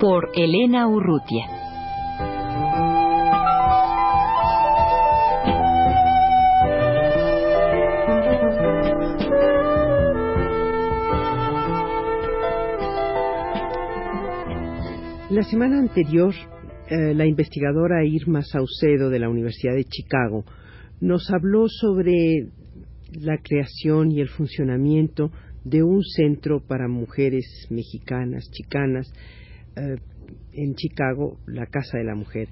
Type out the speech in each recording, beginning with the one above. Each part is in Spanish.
Por Elena Urrutia. La semana anterior, eh, la investigadora Irma Saucedo de la Universidad de Chicago nos habló sobre la creación y el funcionamiento de un centro para mujeres mexicanas, chicanas, eh, en Chicago, la Casa de la Mujer.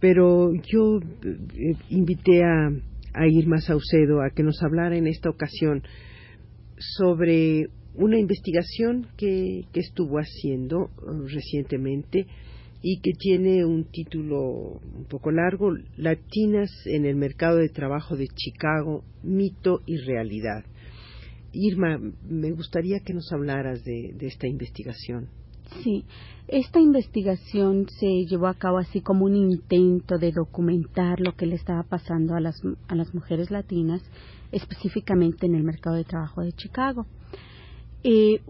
Pero yo eh, invité a, Irma Saucedo a que nos hablara en esta ocasión sobre una investigación que estuvo haciendo eh, recientemente y que tiene un título un poco largo, Latinas en el mercado de trabajo de Chicago, mito y realidad. Irma, me gustaría que nos hablaras de, esta investigación. Sí, esta investigación se llevó a cabo así como un intento de documentar lo que le estaba pasando a las, a las mujeres latinas, específicamente en el mercado de trabajo de Chicago. Eh,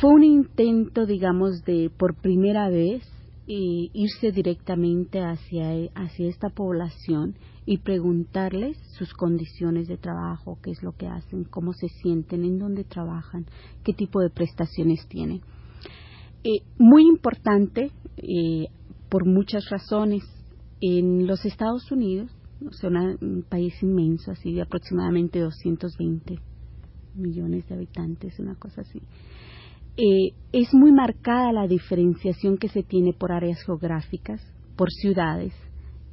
fue un intento, digamos, de por primera vez y irse directamente hacia, hacia esta población y preguntarles sus condiciones de trabajo, qué es lo que hacen, cómo se sienten, en dónde trabajan, qué tipo de prestaciones tienen. Eh, muy importante eh, por muchas razones. En los Estados Unidos, un país inmenso, así de aproximadamente 220 millones de habitantes, una cosa así. Eh, es muy marcada la diferenciación que se tiene por áreas geográficas, por ciudades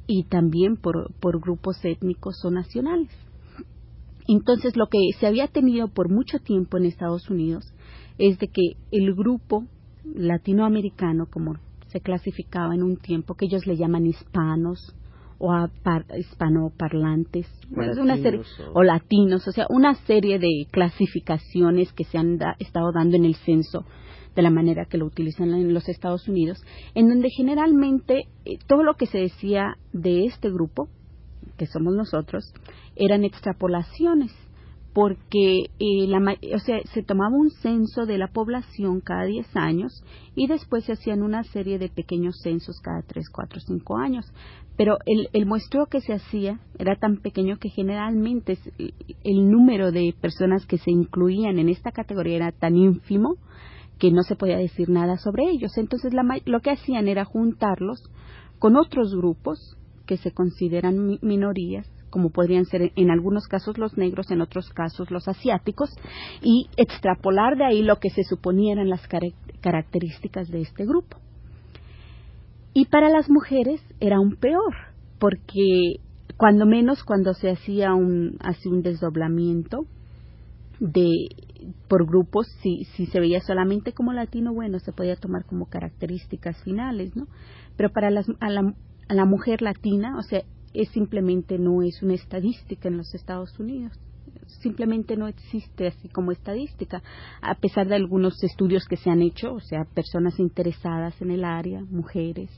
y también por, grupos étnicos o nacionales. Entonces, lo que se había tenido por mucho tiempo en Estados Unidos es de que el grupo latinoamericano, como se clasificaba en un tiempo, que ellos le llaman hispanos, o a hispanoparlantes. O latinos, o sea, una serie de clasificaciones que se han estado dando en el censo de la manera que lo utilizan en los Estados Unidos, en donde generalmente eh, todo lo que se decía de este grupo, que somos nosotros, eran extrapolaciones porque eh, la, o sea, se tomaba un censo de la población cada 10 años y después se hacían una serie de pequeños censos cada 3, 4, 5 años. Pero el, el muestreo que se hacía era tan pequeño que generalmente el número de personas que se incluían en esta categoría era tan ínfimo que no se podía decir nada sobre ellos. Entonces lo que hacían era juntarlos con otros grupos que se consideran minorías como podrían ser en algunos casos los negros, en otros casos los asiáticos, y extrapolar de ahí lo que se suponían las características de este grupo. Y para las mujeres era aún peor, porque cuando menos cuando se hacía un, así un desdoblamiento de por grupos, si, si se veía solamente como latino, bueno, se podía tomar como características finales, ¿no? Pero para las, a, la, la mujer latina, o sea, es simplemente no es una estadística en los Estados Unidos. Simplemente no existe así como estadística, a pesar de algunos estudios que se han hecho, o sea, personas interesadas en el área, mujeres,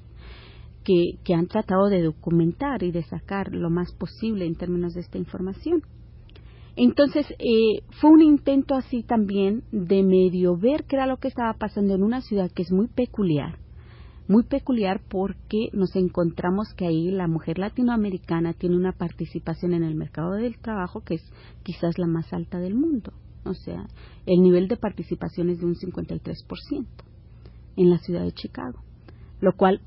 que, que han tratado de documentar y de sacar lo más posible en términos de esta información. Entonces, eh, fue un intento así también de medio ver qué era lo que estaba pasando en una ciudad que es muy peculiar, muy peculiar porque nos encontramos que ahí la mujer latinoamericana tiene una participación en el mercado del trabajo que es quizás la más alta del mundo. O sea, el nivel de participación es de un 53% en la ciudad de Chicago, lo cual,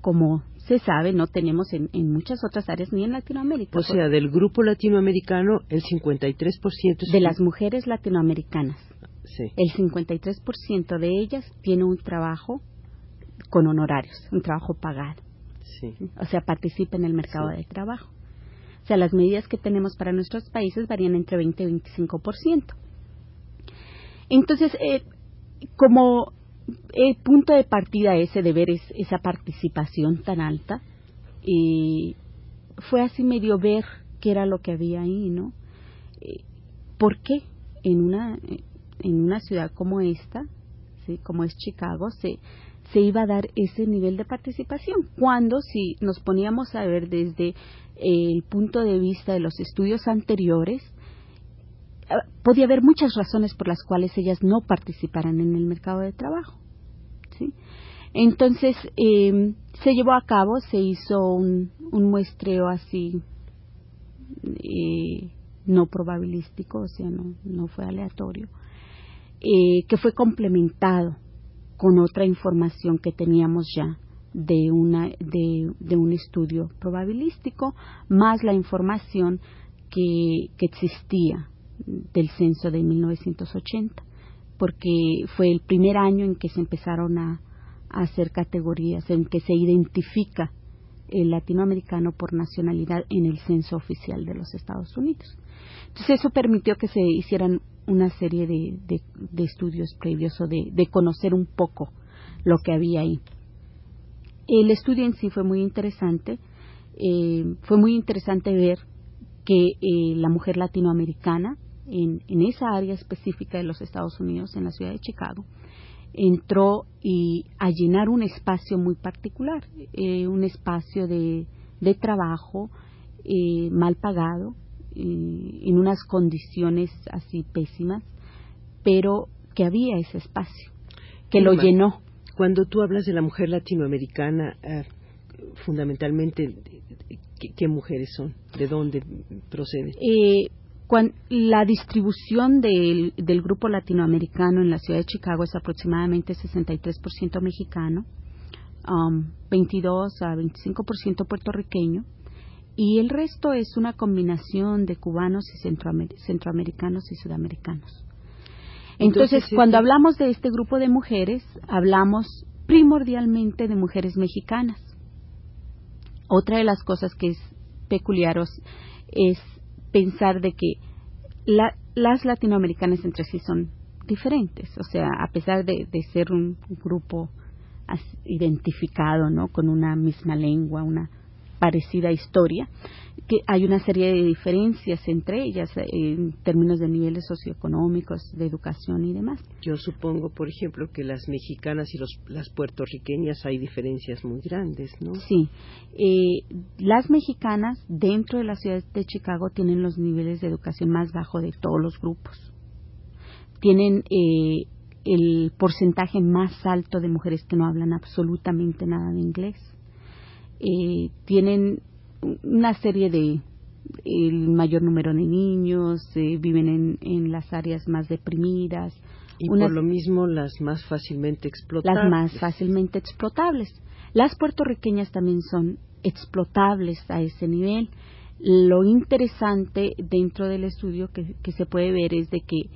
como se sabe, no tenemos en, muchas otras áreas ni en Latinoamérica. O sea, del grupo latinoamericano, el 53% es de las mujeres latinoamericanas. Sí. El 53% de ellas tiene un trabajo con honorarios, un trabajo pagado. O sea, participa en el mercado de trabajo. O sea, las medidas que tenemos para nuestros países varían entre 20 y 25%. Entonces, eh, como el punto de partida ese de ver esa participación tan alta y fue así medio ver qué era lo que había ahí, ¿no? Eh, ¿Por qué en una en una ciudad como esta, ¿sí? como es Chicago, se se iba a dar ese nivel de participación. Cuando si nos poníamos a ver desde el punto de vista de los estudios anteriores, ah, podía haber muchas razones por las cuales ellas no participaran en el mercado de trabajo. ¿sí? Entonces, em, se llevó a cabo, se hizo un, muestreo así eh, no probabilístico, o sea, no, no fue aleatorio, eh, que fue complementado con otra información que teníamos ya de, una, de, un estudio probabilístico, más la información que, que existía del censo de 1980, porque fue el primer año en que se empezaron a, hacer categorías, en que se identifica el latinoamericano por nacionalidad en el censo oficial de los Estados Unidos. Entonces eso permitió que se hicieran una serie de, de, estudios previos o de, de, conocer un poco lo que había ahí. El estudio en sí fue muy interesante. Eh, fue muy interesante ver que eh, la mujer latinoamericana en, en, esa área específica de los Estados Unidos, en la ciudad de Chicago, entró y a llenar un espacio muy particular, eh, un espacio de, de trabajo mal pagado, en unas condiciones así pésimas, pero que había ese espacio, que lo llenó. Cuando tú hablas de la mujer latinoamericana, eh, fundamentalmente, ¿qué, mujeres son? ¿De dónde proceden? Eh, la distribución del, del, grupo latinoamericano en la ciudad de Chicago es aproximadamente 63% mexicano, 22 um, a 25% puertorriqueño, y el resto es una combinación de cubanos y centroamericanos y sudamericanos. Entonces, cuando hablamos de este grupo de mujeres, hablamos primordialmente de mujeres mexicanas. Otra de las cosas que es peculiar es pensar de que las latinoamericanas entre sí son diferentes, o sea, a pesar de, de ser un grupo identificado, ¿no? Con una misma lengua, una parecida historia, que hay una serie de diferencias entre ellas eh, en términos de niveles socioeconómicos, de educación y demás. Yo supongo, por ejemplo, que las mexicanas y las puertorriqueñas hay diferencias muy grandes, ¿no? Sí. Eh, las mexicanas dentro de la ciudad de Chicago tienen los niveles de educación más bajos de todos los grupos. Tienen eh, el porcentaje más alto de mujeres que no hablan absolutamente nada de inglés eh, tienen una serie de el mayor número de niños, eh, viven en, en, las áreas más deprimidas. Y por lo mismo las más fácilmente explotables. Las más fácilmente explotables. Las puertorriqueñas también son explotables a ese nivel. Lo interesante dentro del estudio que, que se puede ver es de que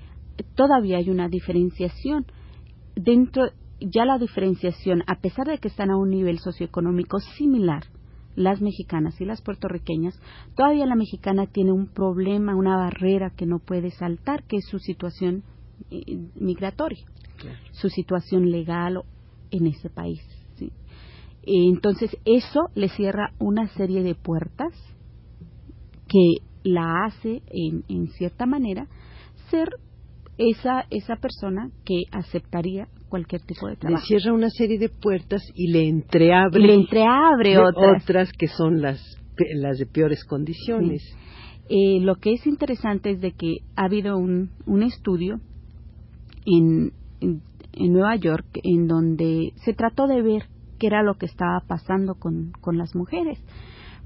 todavía hay una diferenciación. Dentro, ya la diferenciación, a pesar de que están a un nivel socioeconómico similar, las mexicanas y las puertorriqueñas, todavía la mexicana tiene un problema, una barrera que no puede saltar, que es su situación eh, migratoria, su situación legal en ese país. Entonces, eso le cierra una serie de puertas que la hace, en, en cierta manera, ser esa, esa persona que aceptaría cualquier tipo de trabajo. Le cierra una serie de puertas y le entreabre, le entreabre otras. que son las, las de peores condiciones. Eh, lo que es interesante es de que ha habido un, un estudio en, en, Nueva York en donde se trató de ver qué era lo que estaba pasando con, con las mujeres.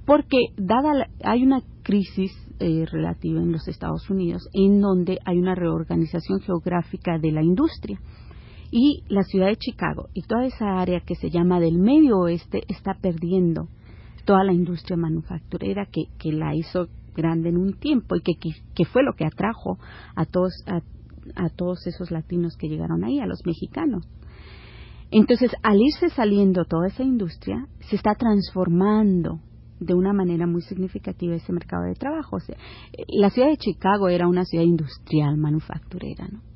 Porque dada hay una crisis eh, relativa en los Estados Unidos en donde hay una reorganización geográfica de la industria y la ciudad de Chicago y toda esa área que se llama del medio oeste está perdiendo toda la industria manufacturera que, que la hizo grande en un tiempo y que, que, fue lo que atrajo a todos, a, a todos esos latinos que llegaron ahí, a los mexicanos. Entonces, al irse saliendo toda esa industria, se está transformando de una manera muy significativa ese mercado de trabajo. Sea, la ciudad de Chicago era una ciudad industrial, manufacturera, ¿no?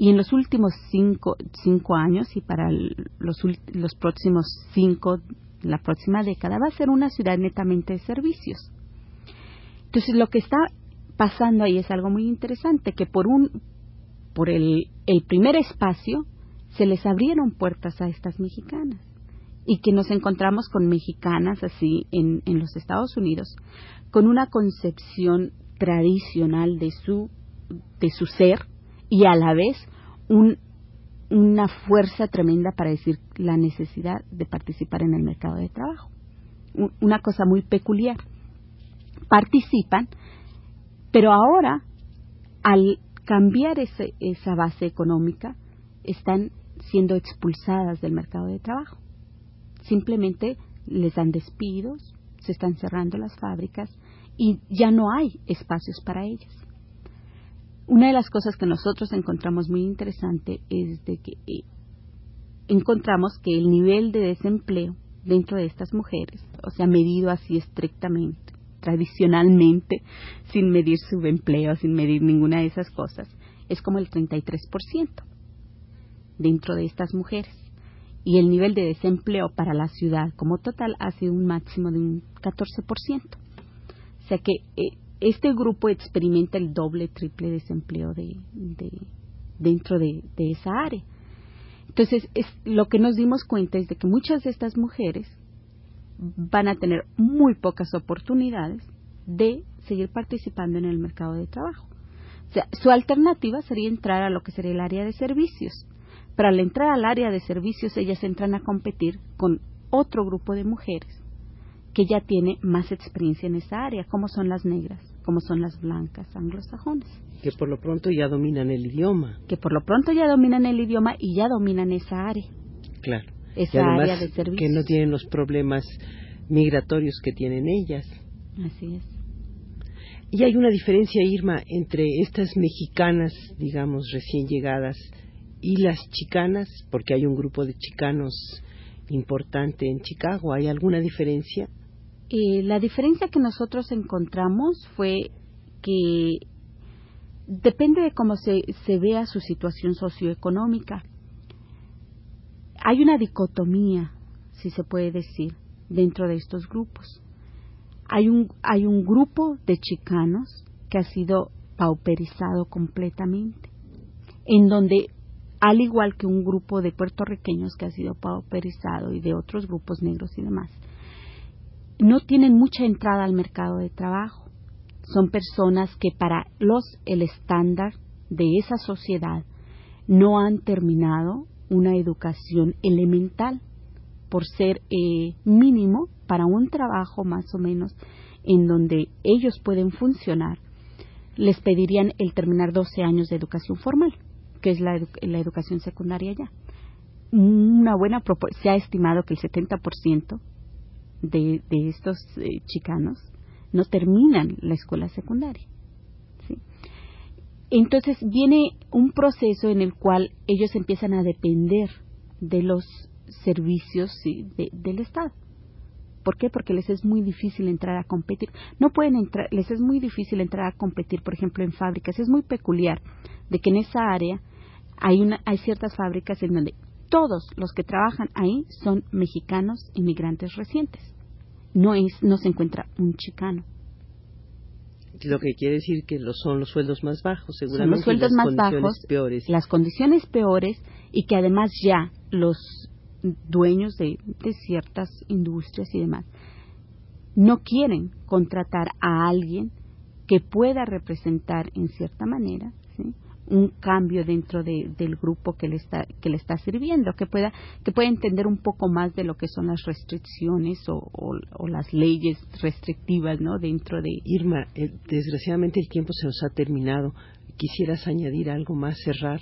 Y en los últimos cinco, cinco años y para los, los próximos cinco, la próxima década, va a ser una ciudad netamente de servicios. Entonces, lo que está pasando ahí es algo muy interesante, que por un por el, el primer espacio se les abrieron puertas a estas mexicanas y que nos encontramos con mexicanas así en, en los Estados Unidos con una concepción tradicional de su de su ser y a la vez un, una fuerza tremenda para decir la necesidad de participar en el mercado de trabajo. Una cosa muy peculiar. Participan, pero ahora, al cambiar esa base económica, están siendo expulsadas del mercado de trabajo. Simplemente les dan despidos, se están cerrando las fábricas y ya no hay espacios para ellas. Una de las cosas que nosotros encontramos muy interesante es de que eh, encontramos que el nivel de desempleo dentro de estas mujeres, o sea, medido así estrictamente, tradicionalmente, sin medir subempleo, sin medir ninguna de esas cosas, es como el 33% dentro de estas mujeres. Y el nivel de desempleo para la ciudad como total ha sido un máximo de un 14%. O sea que eh, este grupo experimenta el doble, triple desempleo de, dentro de, esa área. Entonces, es, lo que nos dimos cuenta es de que muchas de estas mujeres van a tener muy pocas oportunidades de seguir participando en el mercado de trabajo. O sea, su alternativa sería entrar a lo que sería el área de servicios. Pero al entrar al área de servicios, ellas entran a competir con otro grupo de mujeres que ya tiene más experiencia en esa área, como son las negras, como son las blancas anglosajones. Que por lo pronto ya dominan el idioma. Que por lo pronto ya dominan el idioma y ya dominan esa área. Claro. Esa área de servicios. Que no tienen los problemas migratorios que tienen ellas. Así es. Y hay una diferencia, Irma, entre estas mexicanas, digamos, recién llegadas y las chicanas, porque hay un grupo de chicanos importante en Chicago. ¿Hay alguna diferencia? Eh, la diferencia que nosotros encontramos fue que depende de cómo se, vea su situación socioeconómica. Hay una dicotomía, si se puede decir, dentro de estos grupos. Hay un, hay un grupo de chicanos que ha sido pauperizado completamente, en donde, al igual que un grupo de puertorriqueños que ha sido pauperizado y de otros grupos negros y demás, no tienen mucha entrada al mercado de trabajo. Son personas que para los el estándar de esa sociedad no han terminado una educación elemental por ser eh, mínimo para un trabajo más o menos en donde ellos pueden funcionar, les pedirían el terminar 12 años de educación formal, que es la, la educación secundaria ya. Una buena se ha estimado que el 70% de, estos eh, chicanos no terminan la escuela secundaria. Entonces viene un proceso en el cual ellos empiezan a depender de los servicios del Estado. ¿Por qué? Porque les es muy difícil entrar a competir. No pueden entrar, les es muy difícil entrar a competir, por ejemplo, en fábricas. Es muy peculiar de que en esa área hay, una, hay ciertas fábricas en donde todos los que trabajan ahí son mexicanos inmigrantes recientes. No es, no se encuentra un chicano. Lo que quiere decir que los, son los sueldos más bajos, seguramente. Son los sueldos más bajos, peores. las condiciones peores y que además ya los dueños de, de ciertas industrias y demás no quieren contratar a alguien que pueda representar en cierta manera ¿sí? Un cambio dentro del grupo que le está que le está sirviendo que pueda que pueda entender un poco más de lo que son las restricciones o, las leyes restrictivas no dentro de Irma eh, desgraciadamente el tiempo se nos ha terminado. Quisieras añadir algo más cerrar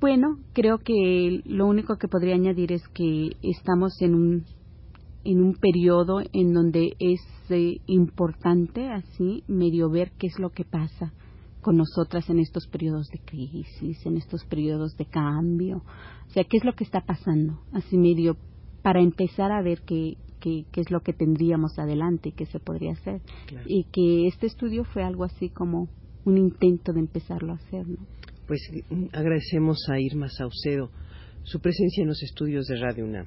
bueno creo que lo único que podría añadir es que estamos en un en un periodo en donde es eh, importante así medio ver qué es lo que pasa con nosotras en estos periodos de crisis, en estos periodos de cambio, o sea, qué es lo que está pasando, así medio para empezar a ver qué, qué, es lo que tendríamos adelante, qué se podría hacer. Y que este estudio fue algo así como un intento de empezarlo a hacer. ¿no? Pues mm, agradecemos a Irma Saucedo su presencia en los estudios de Radio UNAM.